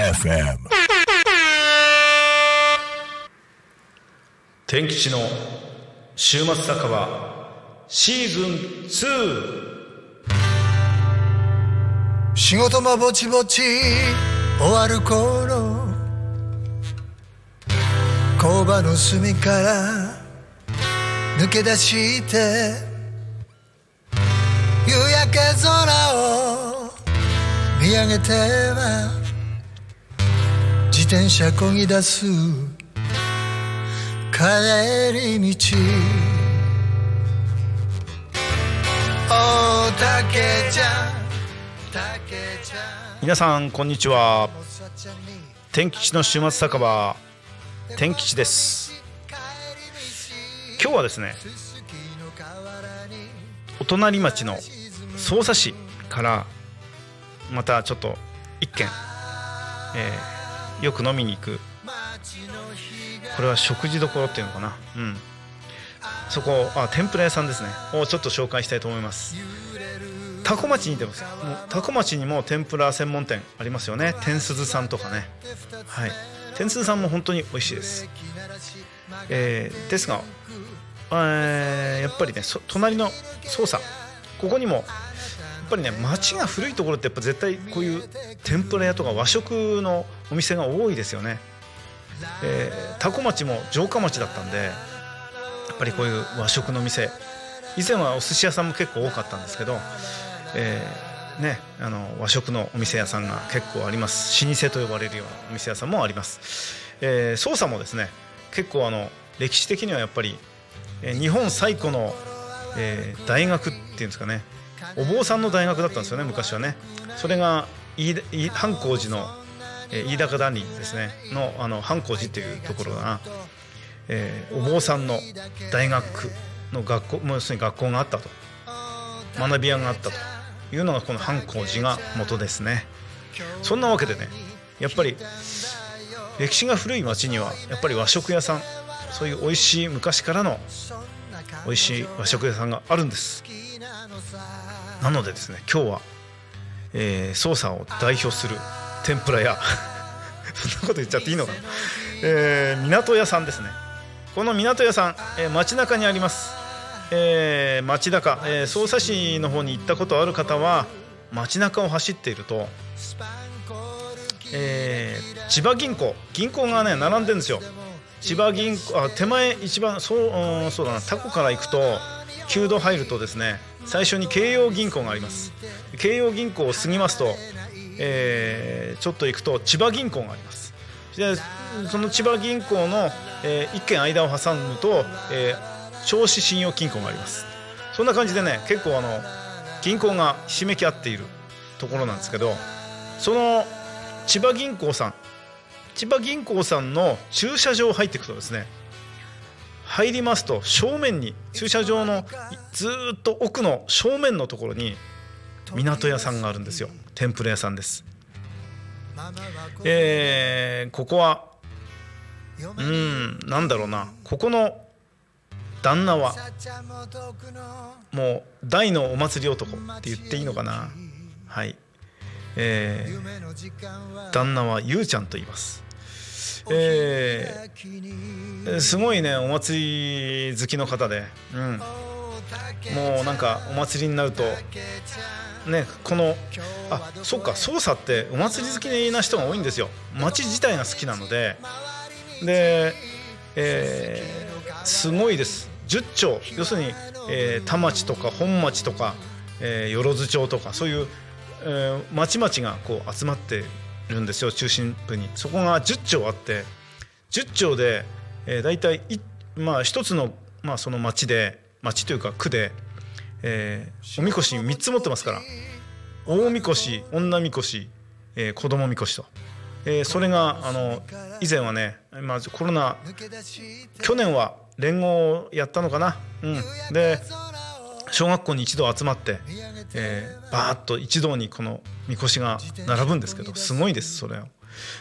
FM. 天吉の週末酒場シーズン2仕事もぼちぼち終わる頃工場の隅から抜け出して夕焼け空を見上げては自転車こぎ出す帰り道。おたけちゃんたけちゃん。皆さんこんにちは。天吉の週末酒場天吉です。今日はですねお隣町の匝瑳市からまたちょっと一軒、えーよく飲みに行くこれは食事処っていうのかな？うん。そこあ天ぷら屋さんですね。をちょっと紹介したいと思います。多古町にでももう多古町にも天ぷら専門店ありますよね。天鈴さんとかね。はい。天鈴さんも本当に美味しいです。えーですが、えやっぱりね隣の捜査ここにもやっぱりね町が古いところってやっぱ絶対こういう天ぷら屋とか和食のお店が多いですよね。えー、多古町も城下町だったんでやっぱりこういう和食の店。以前はお寿司屋さんも結構多かったんですけど、えーね、あの和食のお店屋さんが結構あります。老舗と呼ばれるようなお店屋さんもあります、えー、捜査もですね結構あの歴史的にはやっぱり、え日本最古の、えー大学っていうんですかね。お坊さんの大学だったんですよね昔はね。それが飯田飯藩光寺のえー飯高谷ですね。のあの藩光寺っていうところが、えーお坊さんの大学の学校もう要するに学校があったと。学び屋があったというのがこの藩光寺が元ですね。そんなわけでねやっぱり歴史が古い町にはやっぱり和食屋さんそういう美味しい昔からの美味しい和食屋さんがあるんです。なのでですね今日は、えー、捜査を代表する天ぷら屋。そんなこと言っちゃっていいのかな、えー港屋さんですね。この港屋さん、えー街中にあります、えー街中、えー匝瑳市の方に行ったことある方は街中を走っていると、えー千葉銀行銀行がね並んでるんですよ。千葉銀行あ手前一番そううそうだな。タコから行くと9度入るとですね最初に京葉銀行があります。京葉銀行を過ぎますと、えーちょっと行くと千葉銀行があります。でその千葉銀行の、えー一軒間を挟むと、えー銚子信用金庫があります。そんな感じでね結構あの銀行がひしめき合っているところなんですけどその千葉銀行さん千葉銀行さんの駐車場入っていくとですね入りますと正面に駐車場のずっと奥の正面のところに港屋さんがあるんですよ。天ぷら屋さんです。えーここはうんなんだろうな。ここの旦那はもう大のお祭り男って言っていいのかな。はい。えー旦那はゆうちゃんと言います。えーすごいねお祭り好きの方で、うん、もうなんかお祭りになるとねこのあそっか捜査ってお祭り好きな人が多いんですよ。町自体が好きなので。で、えーすごいです。10町要するに、えー田町とか本町とか、えー万町とかそういう、えー町々がこう集まってるんですよ中心部に。そこが10町あって10町で、えー、大体いまあ一つの,、まあその町で町というか区で、えーおみこし3つ持ってますから。大みこし女みこし、えー子供みこしと、えーそれがあの以前はね、まあ、コロナ去年は連合をやったのかな、うん、で小学校に一度集まって、えーバーッと一堂にこのみこしが並ぶんですけどすごいですそれを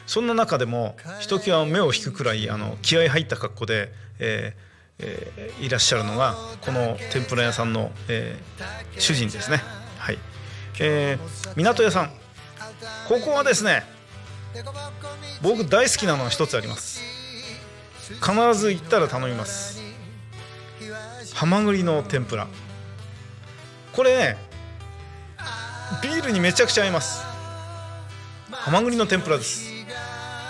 そんな中でもひときわ目を引くくらいあの気合い入った格好で、えーえーいらっしゃるのがこの天ぷら屋さんの、えー主人ですね。はい、えー港屋さん。ここはですね僕大好きなのは一つあります。必ず行ったら頼みます。ハマグリの天ぷら。これねビールにめちゃくちゃ合います。ハマグリの天ぷらです。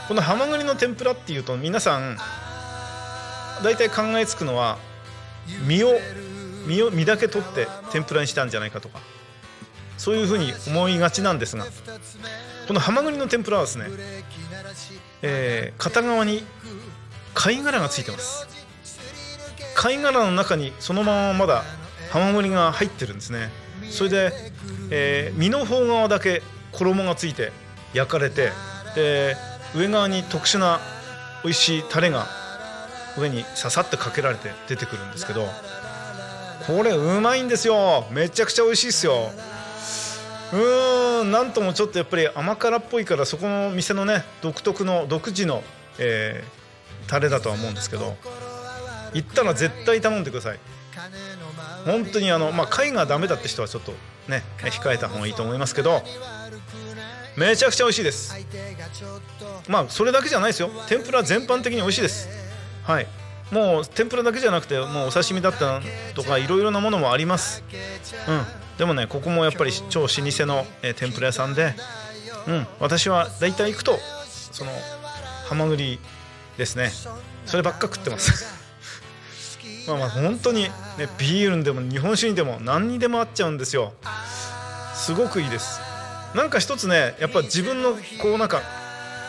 このハマグリの天ぷらっていうと皆さん大体考えつくのは身を身を身だけ取って天ぷらにしたんじゃないかとかそういうふうに思いがちなんですがこのハマグリの天ぷらはですね、えー片側に貝殻がついてます。貝殻の中にそのまままだハマグリが入ってるんですね。それで、えー身の方側だけ衣がついて焼かれてで上側に特殊な美味しいタレが上にささってかけられて出てくるんですけどこれうまいんですよ。めちゃくちゃ美味しいですよ。うーんなんともちょっとやっぱり甘辛っぽいからそこの店のね独特の独自の、えータレだとは思うんですけど行ったら絶対頼んでください。本当にあのまあ貝がダメだって人はちょっとね控えた方がいいと思いますけどめちゃくちゃ美味しいです。まあそれだけじゃないですよ。天ぷら全般的に美味しいです。はい。もう天ぷらだけじゃなくてもうお刺身だったとかいろいろなものもあります。うん。でもねここもやっぱり超老舗の、えー天ぷら屋さんでうん。私は大体行くとそのハマグリですね。そればっか食ってます。まあまあ本当に、ね、ビールにでも日本酒にでも何にでも合っちゃうんですよ。すごくいいです。なんか一つねやっぱ自分のこうなんか、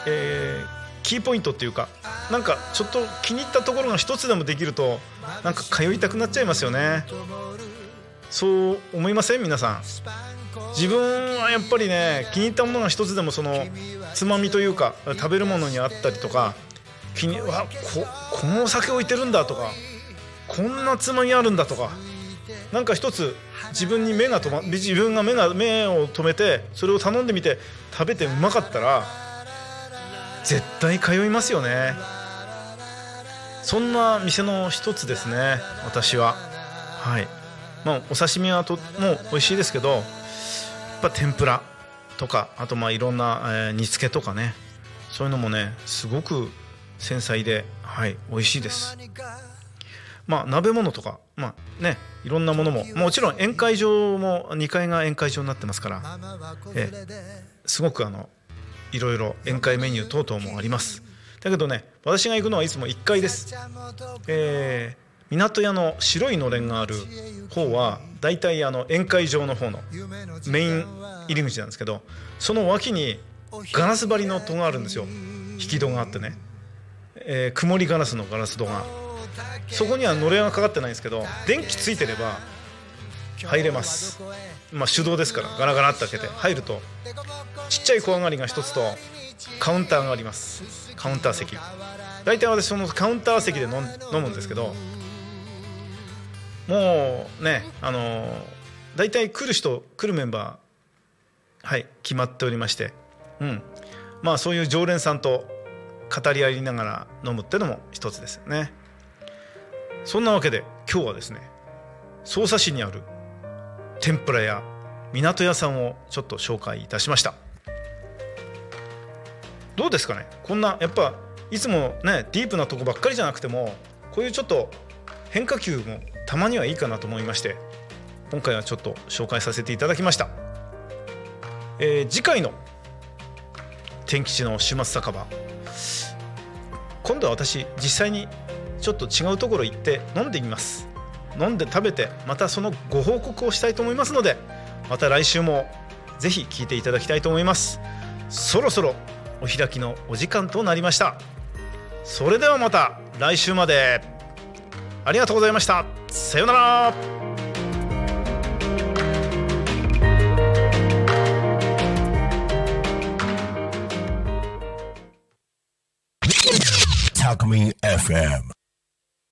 えーキーポイントっていうかなんかちょっと気に入ったところが一つでもできるとなんか通いたくなっちゃいますよね。そう思いません？皆さん。自分はやっぱりね気に入ったものが一つでもそのつまみというか食べるものにあったりとか気にわここのお酒置いてるんだとかこんなつまみあるんだとか。なんか一つ自分に目が止ま自分が目が目を止めてそれを頼んでみて食べてうまかったら絶対通いますよね。そんな店の一つですね私は。はい。まあお刺身はとても美味しいですけどやっぱ天ぷらとかあとまあいろんな、えー煮付けとかね。そういうのもねすごく繊細ではい美味しいです。まあ鍋物とかまあねいろんなものももちろん宴会場も2階が宴会場になってますから、ええすごくあのいろいろ宴会メニュー等々もあります。だけどね私が行くのはいつも1階です、えー港屋の白いのれんがある方はだいたいあの宴会場の方のメイン入り口なんですけどその脇にガラス張りの戸があるんですよ。引き戸があってね、えー曇りガラスのガラス戸が。そこにはのれんはかかってないんですけど電気ついてれば入れます。まあ手動ですからガラガラって開けて入るとちっちゃい小上がりが一つとカウンターがあります。カウンター席。大体私そのカウンター席で飲むんですけどもうねあの大体来る人来るメンバーはい決まっておりましてうん。まあそういう常連さんと語り合いながら飲むってのも一つですよね。そんなわけで今日はですね匝瑳市にある天ぷら屋港屋さんをちょっと紹介いたしました。どうですかね？こんなやっぱいつもねディープなとこばっかりじゃなくてもこういうちょっと変化球もたまにはいいかなと思いまして今回はちょっと紹介させていただきました、えー次回の天吉の週末酒場今度は私実際にちょっと違うところ行って飲んでみます。飲んで食べてまたそのご報告をしたいと思いますのでまた来週もぜひ聞いていただきたいと思います。そろそろお開きのお時間となりました。それではまた来週まで。ありがとうございました。さようなら。Me FM.